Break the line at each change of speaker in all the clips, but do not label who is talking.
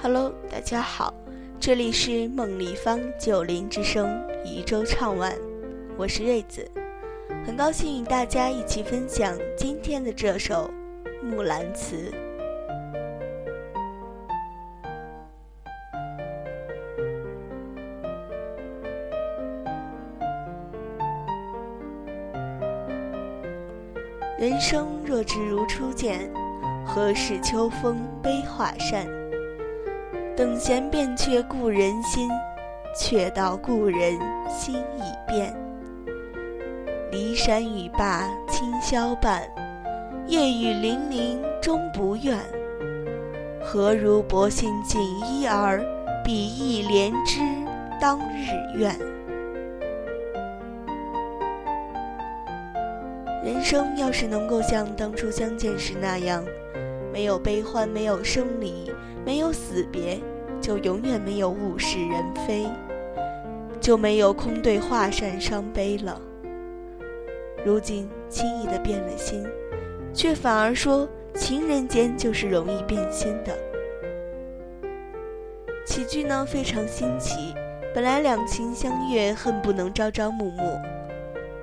Hello，大家好，这里是梦立方九零之声宜州唱晚，我是瑞子，很高兴与大家一起分享今天的这首《木兰辞》。人生若只如初见，何事秋风悲画扇？等闲变却故人心，却道故人心已变。骊山语罢清宵半，夜雨霖铃终不怨。何如薄幸锦衣儿，比翼连枝当日愿。人生要是能够像当初相见时那样，没有悲欢，没有生离，没有死别，就永远没有物是人非，就没有空对画扇伤悲了。如今轻易的变了心，却反而说情人间就是容易变心的。起句呢非常新奇，本来两情相悦，恨不能朝朝暮暮，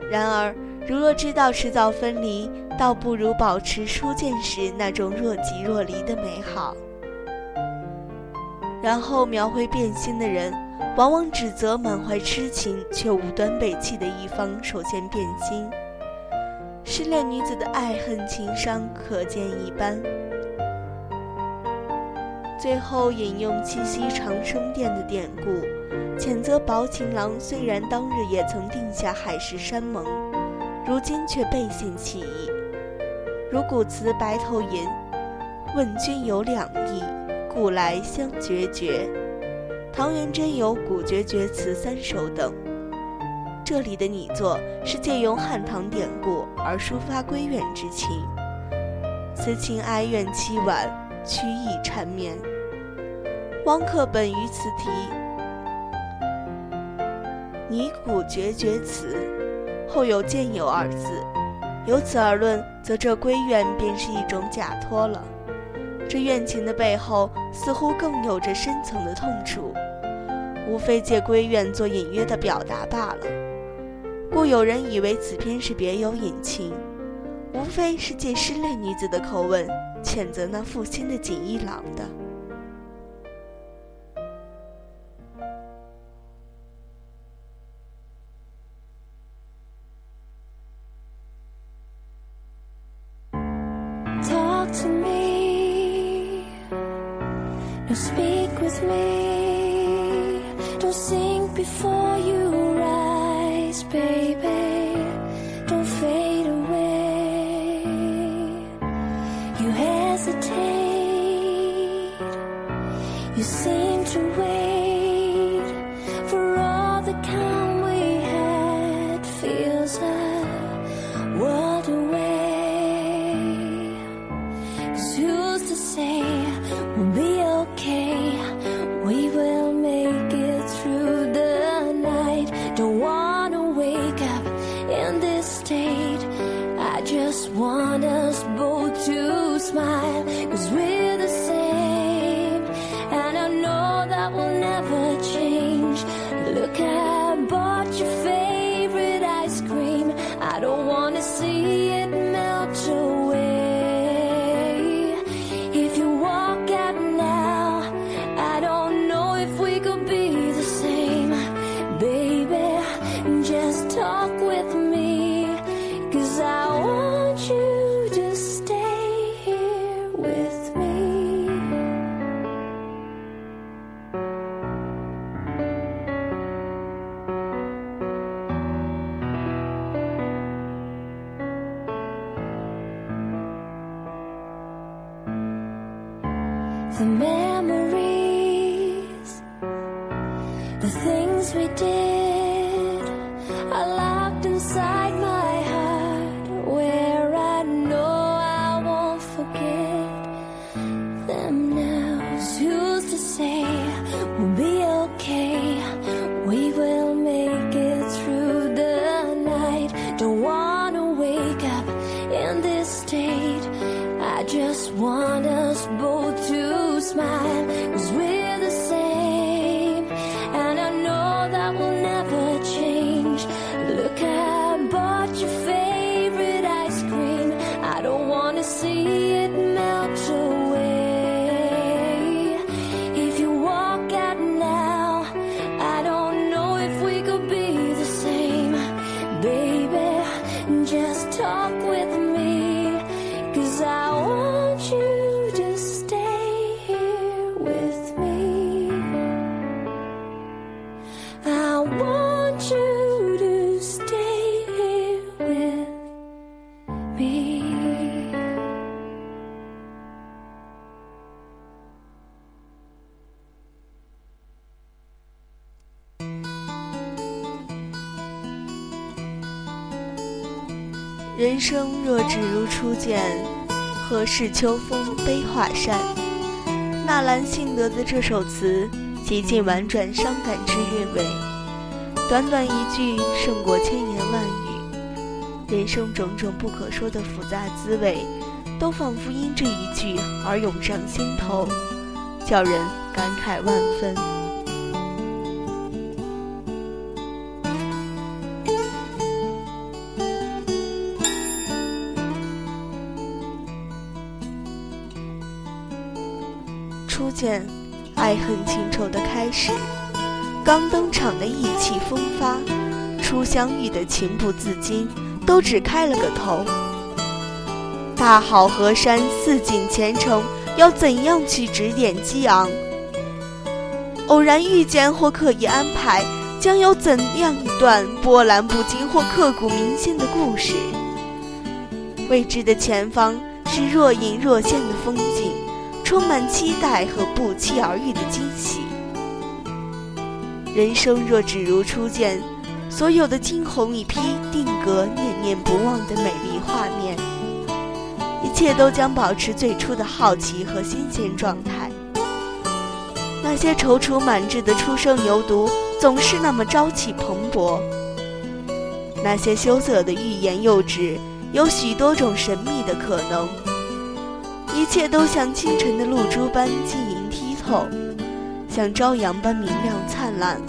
然而。如若知道迟早分离，倒不如保持初见时那种若即若离的美好。然后描绘变心的人，往往指责满怀痴情却无端被弃的一方首先变心。失恋女子的爱恨情伤可见一斑。最后引用七夕长生殿的典故，谴责薄情郎虽然当日也曾定下海誓山盟。如今却背信弃义，如古词《白头吟》：“问君有两意，故来相决绝。”唐元贞有《古绝绝词三首》等。这里的拟作是借用汉唐典故而抒发闺怨之情，此情哀怨凄婉，曲意缠绵。汪克本于此题拟古绝绝词。后有“见有”二字，由此而论，则这闺怨便是一种假托了。这怨情的背后，似乎更有着深层的痛楚，无非借闺怨做隐约的表达罢了。故有人以为此篇是别有隐情，无非是借失恋女子的口吻，谴责那负心的锦衣郎的。
Baby. Don't fade away. You hesitate. You seem
人生若只如初见，何事秋风悲画扇？纳兰性德的这首词，极尽婉转伤感之韵味，短短一句胜过千言万语。人生种种不可说的复杂滋味，都仿佛因这一句而涌上心头，叫人感慨万分。见，爱恨情仇的开始。刚登场的意气风发，初相遇的情不自禁，都只开了个头。大好河山，似锦前程，要怎样去指点激昂？偶然遇见或刻意安排，将有怎样一段波澜不惊或刻骨铭心的故事？未知的前方是若隐若现的风景。充满期待和不期而遇的惊喜。人生若只如初见，所有的惊鸿一瞥，定格念念不忘的美丽画面，一切都将保持最初的好奇和新鲜状态。那些踌躇满志的初生牛犊，总是那么朝气蓬勃；那些羞涩的欲言又止，有许多种神秘的可能。一切都像清晨的露珠般晶莹剔透，像朝阳般明亮灿烂。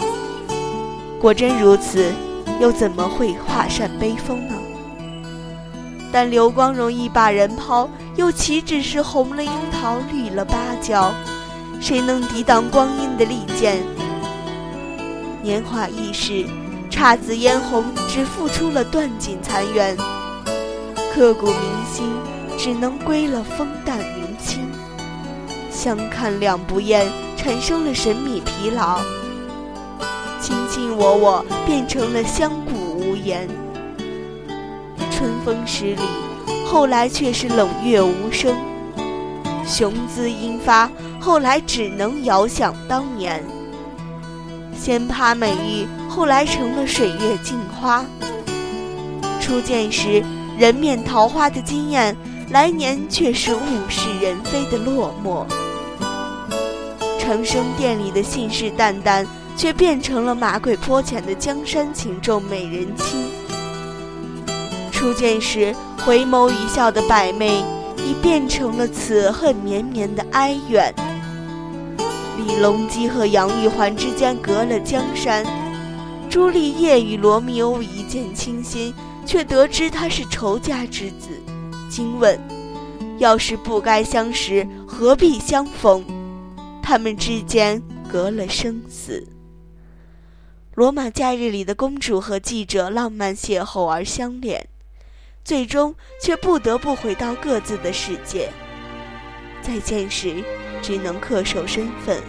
果真如此，又怎么会画扇悲风呢？但流光容易把人抛，又岂止是红了樱桃，绿了芭蕉？谁能抵挡光阴的利剑？年华易逝，姹紫嫣红，只付出了断尽残垣，刻骨铭心。只能归了风淡云轻，相看两不厌，产生了神秘疲劳。卿卿我我，变成了相顾无言。春风十里，后来却是冷月无声。雄姿英发，后来只能遥想当年。仙葩美玉，后来成了水月镜花。初见时，人面桃花的惊艳。来年却是物是人非的落寞，长生殿里的信誓旦旦，却变成了马鬼坡前的江山情重美人倾。初见时回眸一笑的百媚，已变成了此恨绵绵的哀怨。李隆基和杨玉环之间隔了江山，朱丽叶与罗密欧一见倾心，却得知他是仇家之子。惊问：“要是不该相识，何必相逢？”他们之间隔了生死。罗马假日里的公主和记者浪漫邂逅而相恋，最终却不得不回到各自的世界。再见时，只能恪守身份，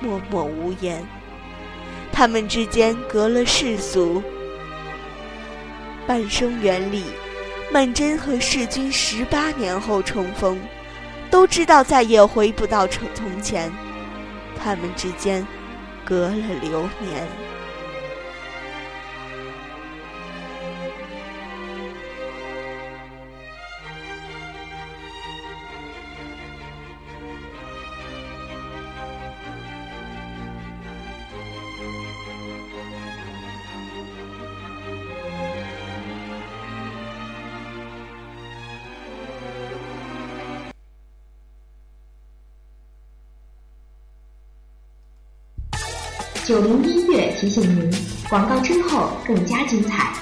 默默无言。他们之间隔了世俗，半生缘里。曼桢和世君十八年后重逢，都知道再也回不到从从前，他们之间隔了流年。
九零音乐提醒您，广告之后更加精彩。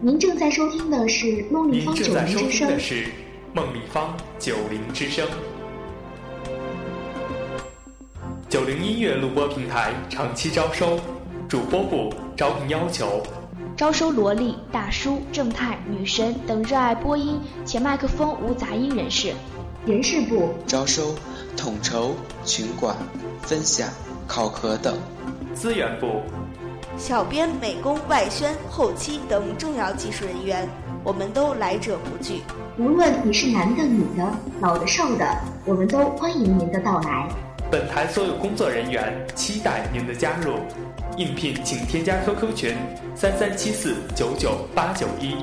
您正在收听的是梦立方九零之声。
的是梦立方九零之声。九零音乐录播平台长期招收，主播部招聘要求：
招收萝莉、大叔、正太、女神等热爱播音且麦克风无杂音人士。
人事部
招收统筹、群管、分享、考核等。
资源部。
小编、美工、外宣、后期等重要技术人员，我们都来者不拒。
无论你是男的、女的、老的、少的，我们都欢迎您的到来。
本台所有工作人员期待您的加入，应聘请添加 QQ 群：三三七四九九八九一。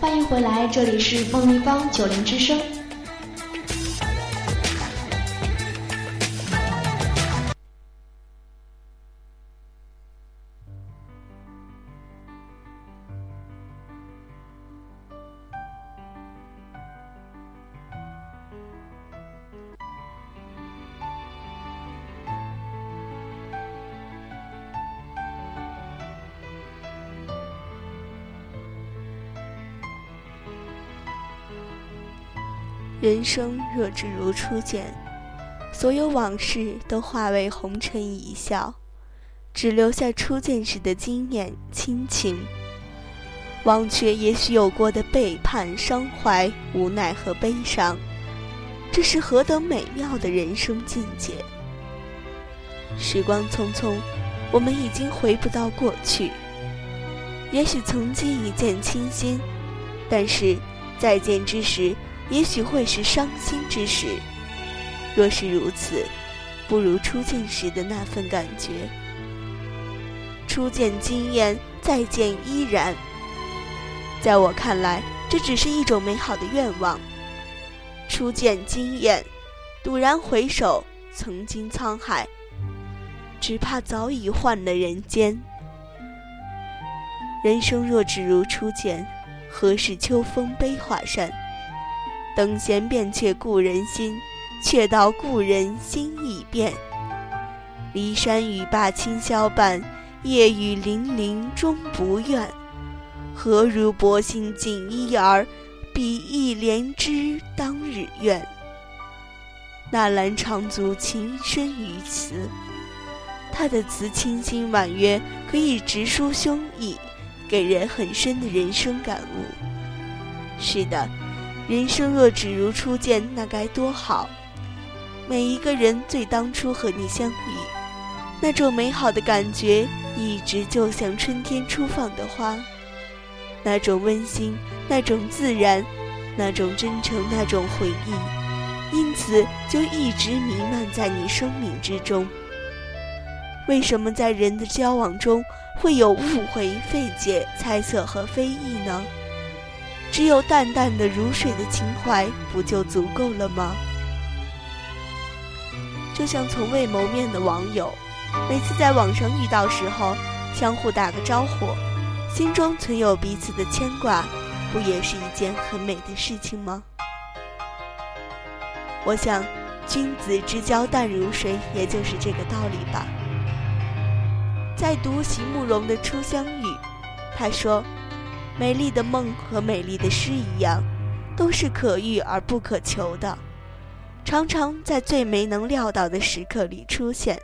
欢迎回来，这里是梦立方九零之声。
人生若只如初见，所有往事都化为红尘一笑，只留下初见时的惊艳亲情。忘却也许有过的背叛、伤怀、无奈和悲伤，这是何等美妙的人生境界！时光匆匆，我们已经回不到过去。也许曾经一见倾心，但是再见之时。也许会是伤心之时，若是如此，不如初见时的那份感觉。初见惊艳，再见依然。在我看来，这只是一种美好的愿望。初见惊艳，陡然回首，曾经沧海，只怕早已换了人间。人生若只如初见，何事秋风悲画扇？等闲变却故人心，却道故人心已变。骊山语罢清宵半，夜雨霖铃终不怨。何如薄幸锦衣儿，比翼连枝当日愿。纳兰长足情深于词，他的词清新婉约，可以直抒胸臆，给人很深的人生感悟。是的。人生若只如初见，那该多好！每一个人最当初和你相遇，那种美好的感觉，一直就像春天初放的花，那种温馨，那种自然，那种真诚，那种回忆，因此就一直弥漫在你生命之中。为什么在人的交往中会有误会、费解、猜测和非议呢？只有淡淡的如水的情怀，不就足够了吗？就像从未谋面的网友，每次在网上遇到时候，相互打个招呼，心中存有彼此的牵挂，不也是一件很美的事情吗？我想，君子之交淡如水，也就是这个道理吧。在读席慕容的《初相遇》，他说。美丽的梦和美丽的诗一样，都是可遇而不可求的，常常在最没能料到的时刻里出现。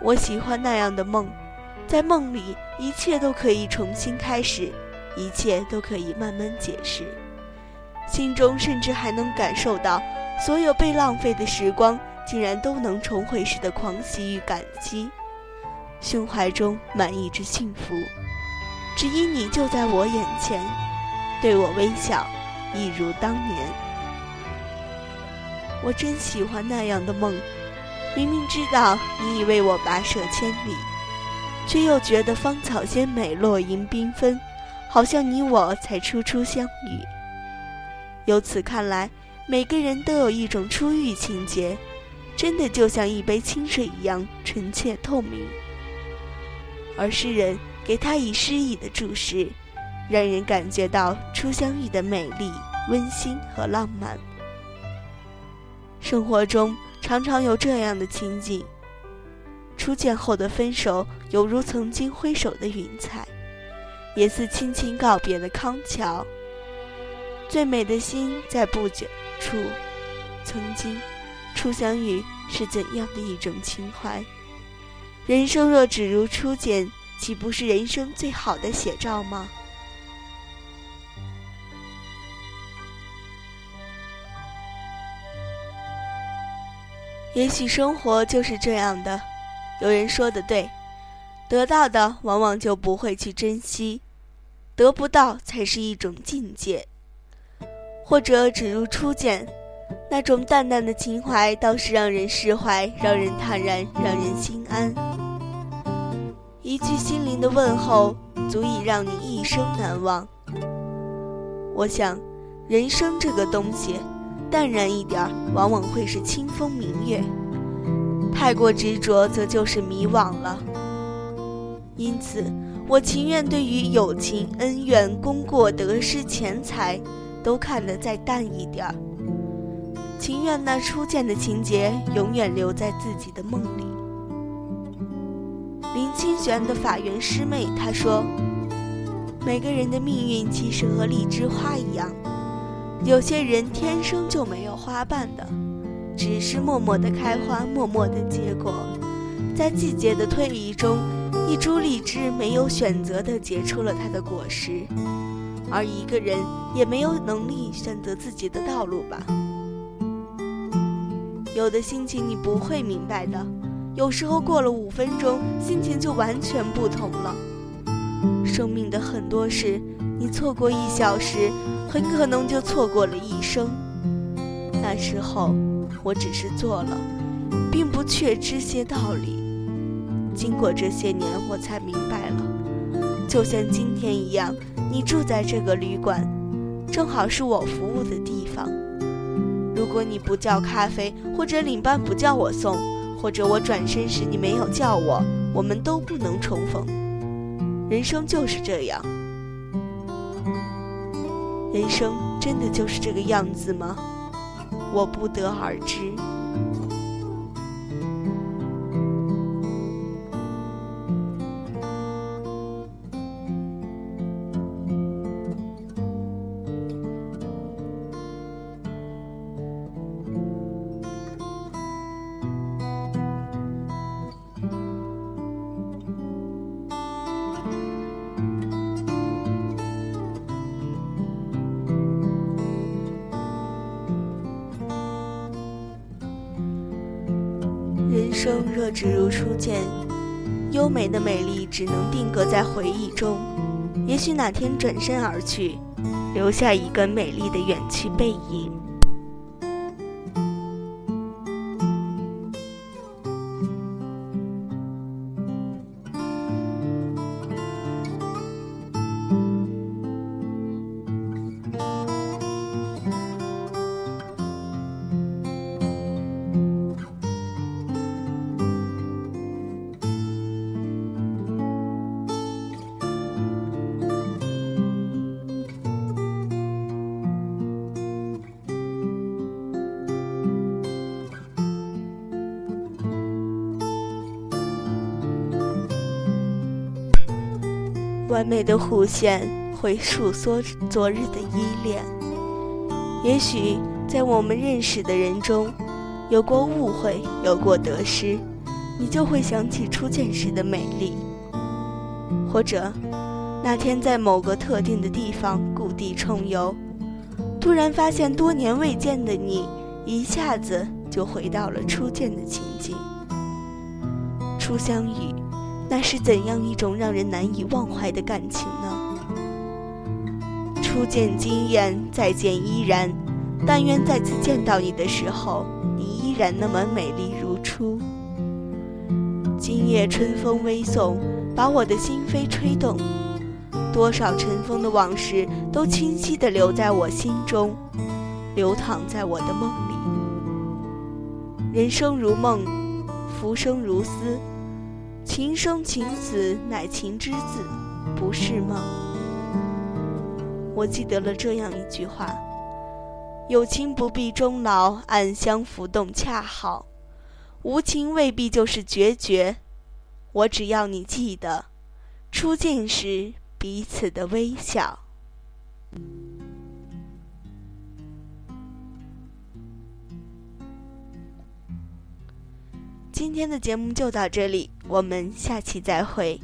我喜欢那样的梦，在梦里一切都可以重新开始，一切都可以慢慢解释，心中甚至还能感受到所有被浪费的时光竟然都能重回时的狂喜与感激，胸怀中满溢着幸福。只因你就在我眼前，对我微笑，一如当年。我真喜欢那样的梦，明明知道你已为我跋涉千里，却又觉得芳草鲜美，落英缤纷，好像你我才初初相遇。由此看来，每个人都有一种初遇情节，真的就像一杯清水一样纯洁透明。而诗人。给他以诗意的注释，让人感觉到初相遇的美丽、温馨和浪漫。生活中常常有这样的情景：初见后的分手，犹如曾经挥手的云彩，也似轻轻告别的康桥。最美的心在不久处，曾经初相遇是怎样的一种情怀？人生若只如初见。岂不是人生最好的写照吗？也许生活就是这样的。有人说的对，得到的往往就不会去珍惜，得不到才是一种境界。或者只如初见，那种淡淡的情怀倒是让人释怀，让人坦然，让人心安。一句心灵的问候，足以让你一生难忘。我想，人生这个东西，淡然一点儿，往往会是清风明月；太过执着，则就是迷惘了。因此，我情愿对于友情、恩怨、功过、得失、钱财，都看得再淡一点儿。情愿那初见的情节永远留在自己的梦里。林清玄的法源师妹她说。每个人的命运其实和荔枝花一样，有些人天生就没有花瓣的，只是默默的开花，默默的结果。在季节的推移中，一株荔枝没有选择的结出了它的果实，而一个人也没有能力选择自己的道路吧。有的心情你不会明白的，有时候过了五分钟，心情就完全不同了。生命的很多事，你错过一小时，很可能就错过了一生。那时候，我只是做了，并不确知些道理。经过这些年，我才明白了。就像今天一样，你住在这个旅馆，正好是我服务的地方。如果你不叫咖啡，或者领班不叫我送，或者我转身时你没有叫我，我们都不能重逢。人生就是这样，人生真的就是这个样子吗？我不得而知。人生若只如初见，优美的美丽只能定格在回忆中。也许哪天转身而去，留下一个美丽的远去背影。完美的弧线会诉说昨日的依恋。也许在我们认识的人中，有过误会，有过得失，你就会想起初见时的美丽。或者，那天在某个特定的地方故地重游，突然发现多年未见的你，一下子就回到了初见的情景。初相遇。那是怎样一种让人难以忘怀的感情呢？初见惊艳，再见依然。但愿再次见到你的时候，你依然那么美丽如初。今夜春风微送，把我的心扉吹动。多少尘封的往事，都清晰地留在我心中，流淌在我的梦里。人生如梦，浮生如斯。情生情死，乃情之子，不是吗？我记得了这样一句话：有情不必终老，暗香浮动恰好；无情未必就是决绝。我只要你记得，初见时彼此的微笑。今天的节目就到这里，我们下期再会。